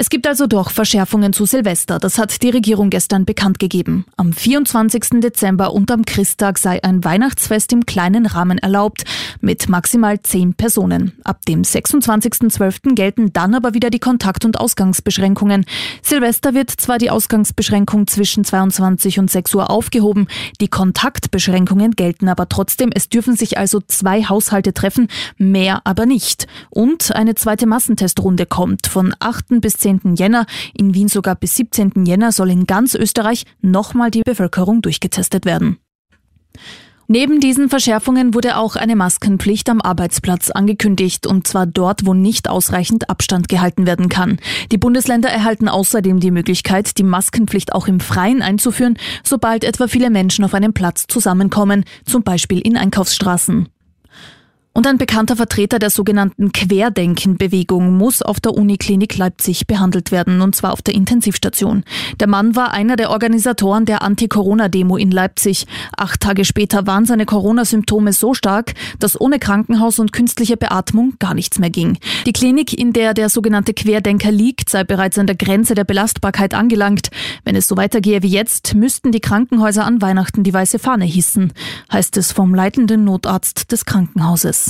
Es gibt also doch Verschärfungen zu Silvester. Das hat die Regierung gestern bekannt gegeben. Am 24. Dezember und am Christtag sei ein Weihnachtsfest im kleinen Rahmen erlaubt, mit maximal zehn Personen. Ab dem 26.12. gelten dann aber wieder die Kontakt- und Ausgangsbeschränkungen. Silvester wird zwar die Ausgangsbeschränkung zwischen 22 und 6 Uhr aufgehoben, die Kontaktbeschränkungen gelten aber trotzdem es dürfen sich also zwei Haushalte treffen, mehr aber nicht. Und eine zweite Massentestrunde kommt. Von 8. bis 10. Jänner, in Wien sogar bis 17. Jänner soll in ganz Österreich nochmal die Bevölkerung durchgetestet werden. Neben diesen Verschärfungen wurde auch eine Maskenpflicht am Arbeitsplatz angekündigt, und zwar dort, wo nicht ausreichend Abstand gehalten werden kann. Die Bundesländer erhalten außerdem die Möglichkeit, die Maskenpflicht auch im Freien einzuführen, sobald etwa viele Menschen auf einem Platz zusammenkommen, zum Beispiel in Einkaufsstraßen. Und ein bekannter Vertreter der sogenannten Querdenken-Bewegung muss auf der Uniklinik Leipzig behandelt werden, und zwar auf der Intensivstation. Der Mann war einer der Organisatoren der Anti-Corona-Demo in Leipzig. Acht Tage später waren seine Corona-Symptome so stark, dass ohne Krankenhaus und künstliche Beatmung gar nichts mehr ging. Die Klinik, in der der sogenannte Querdenker liegt, sei bereits an der Grenze der Belastbarkeit angelangt. Wenn es so weitergehe wie jetzt, müssten die Krankenhäuser an Weihnachten die weiße Fahne hissen, heißt es vom leitenden Notarzt des Krankenhauses.